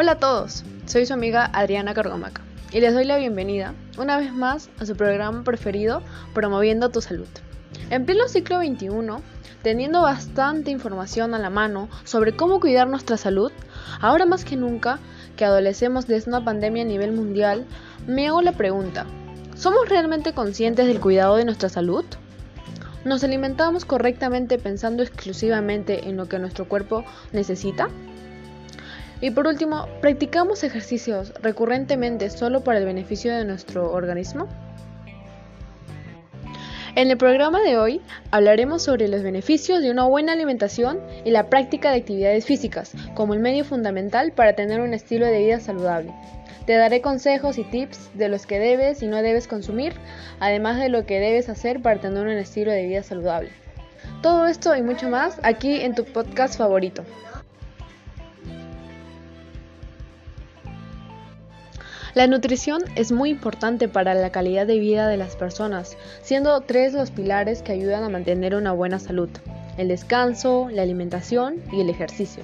Hola a todos, soy su amiga Adriana Cargomaca y les doy la bienvenida una vez más a su programa preferido Promoviendo tu Salud. En pleno ciclo XXI, teniendo bastante información a la mano sobre cómo cuidar nuestra salud, ahora más que nunca que adolecemos de una pandemia a nivel mundial, me hago la pregunta, ¿somos realmente conscientes del cuidado de nuestra salud? ¿Nos alimentamos correctamente pensando exclusivamente en lo que nuestro cuerpo necesita? Y por último, ¿practicamos ejercicios recurrentemente solo para el beneficio de nuestro organismo? En el programa de hoy hablaremos sobre los beneficios de una buena alimentación y la práctica de actividades físicas como el medio fundamental para tener un estilo de vida saludable. Te daré consejos y tips de los que debes y no debes consumir, además de lo que debes hacer para tener un estilo de vida saludable. Todo esto y mucho más aquí en tu podcast favorito. La nutrición es muy importante para la calidad de vida de las personas, siendo tres los pilares que ayudan a mantener una buena salud, el descanso, la alimentación y el ejercicio.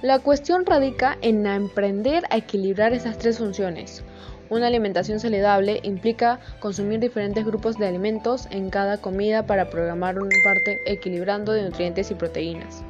La cuestión radica en emprender a equilibrar esas tres funciones. Una alimentación saludable implica consumir diferentes grupos de alimentos en cada comida para programar una parte equilibrando de nutrientes y proteínas.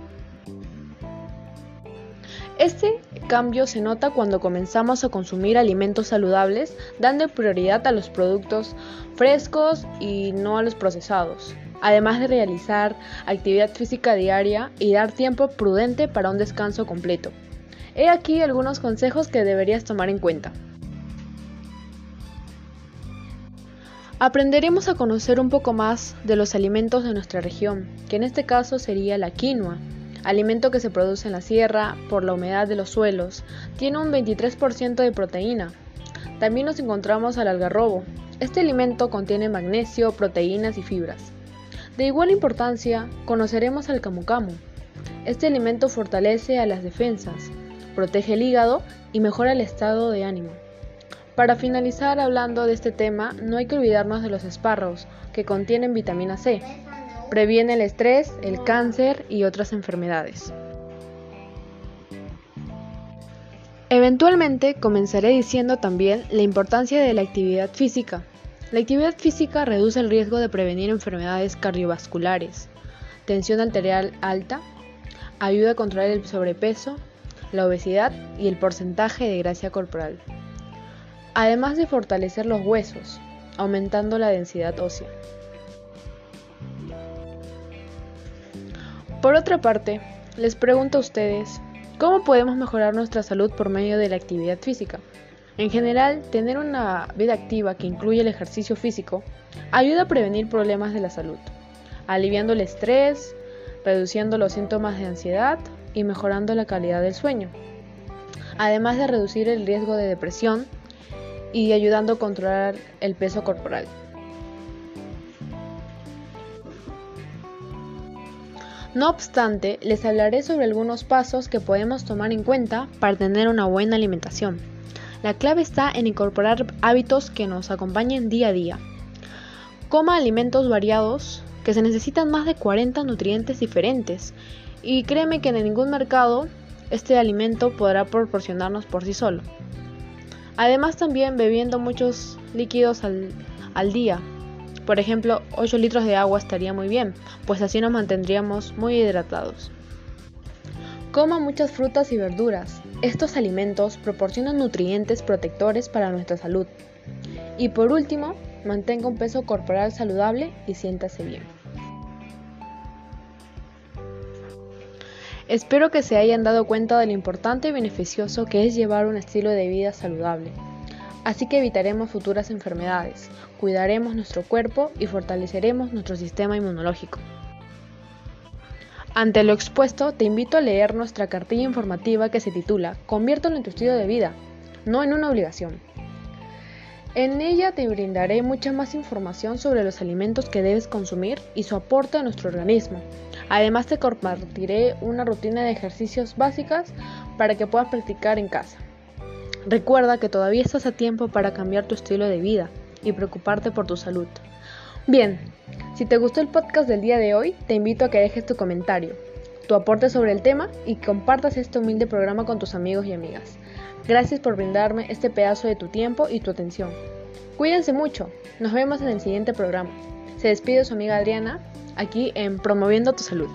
Este cambio se nota cuando comenzamos a consumir alimentos saludables, dando prioridad a los productos frescos y no a los procesados, además de realizar actividad física diaria y dar tiempo prudente para un descanso completo. He aquí algunos consejos que deberías tomar en cuenta. Aprenderemos a conocer un poco más de los alimentos de nuestra región, que en este caso sería la quinoa, alimento que se produce en la sierra por la humedad de los suelos, tiene un 23% de proteína. También nos encontramos al algarrobo. Este alimento contiene magnesio, proteínas y fibras. De igual importancia, conoceremos al camu camu. Este alimento fortalece las defensas, protege el hígado y mejora el estado de ánimo. Para finalizar hablando de este tema, no hay que olvidarnos de los espárragos, que contienen vitamina C, Previene el estrés, el cáncer y otras enfermedades. Eventualmente comenzaré diciendo también la importancia de la actividad física. La actividad física reduce el riesgo de prevenir enfermedades cardiovasculares, tensión arterial alta, ayuda a controlar el sobrepeso, la obesidad y el porcentaje de grasa corporal, además de fortalecer los huesos, aumentando la densidad ósea. Por otra parte, les pregunto a ustedes, ¿cómo podemos mejorar nuestra salud por medio de la actividad física? En general, tener una vida activa que incluye el ejercicio físico ayuda a prevenir problemas de la salud, aliviando el estrés, reduciendo los síntomas de ansiedad y mejorando la calidad del sueño, además de reducir el riesgo de depresión y ayudando a controlar el peso corporal. No obstante, les hablaré sobre algunos pasos que podemos tomar en cuenta para tener una buena alimentación. La clave está en incorporar hábitos que nos acompañen día a día. Coma alimentos variados, que se necesitan más de 40 nutrientes diferentes, y créeme que en ningún mercado este alimento podrá proporcionarnos por sí solo. Además también bebiendo muchos líquidos al, al día, por ejemplo, 8 litros de agua estaría muy bien, pues así nos mantendríamos muy hidratados. Coma muchas frutas y verduras. Estos alimentos proporcionan nutrientes protectores para nuestra salud. Y por último, mantenga un peso corporal saludable y siéntase bien. Espero que se hayan dado cuenta de lo importante y beneficioso que es llevar un estilo de vida saludable. Así que evitaremos futuras enfermedades, cuidaremos nuestro cuerpo y fortaleceremos nuestro sistema inmunológico. Ante lo expuesto, te invito a leer nuestra cartilla informativa que se titula Conviértelo en tu estilo de vida, no en una obligación. En ella te brindaré mucha más información sobre los alimentos que debes consumir y su aporte a nuestro organismo. Además te compartiré una rutina de ejercicios básicas para que puedas practicar en casa. Recuerda que todavía estás a tiempo para cambiar tu estilo de vida y preocuparte por tu salud. Bien, si te gustó el podcast del día de hoy, te invito a que dejes tu comentario. tu aporte sobre el tema y compartas este humilde programa con tus amigos y amigas. Gracias por brindarme este pedazo de tu tiempo y tu atención. Cuídense mucho. Nos vemos en el siguiente programa. Se despide su amiga Adriana, aquí en Promoviendo tu Salud.